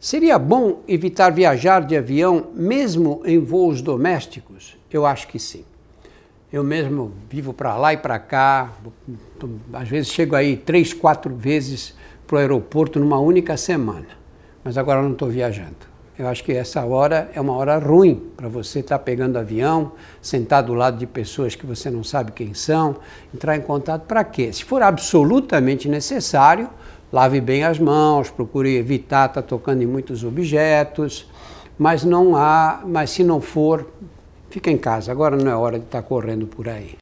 Seria bom evitar viajar de avião mesmo em voos domésticos? Eu acho que sim. Eu mesmo vivo para lá e para cá, às vezes chego aí três, quatro vezes para o aeroporto numa única semana, mas agora não estou viajando. Eu acho que essa hora é uma hora ruim para você estar tá pegando avião, sentar do lado de pessoas que você não sabe quem são, entrar em contato para quê? Se for absolutamente necessário, lave bem as mãos, procure evitar estar tá tocando em muitos objetos, mas não há, mas se não for, fica em casa. Agora não é hora de estar tá correndo por aí.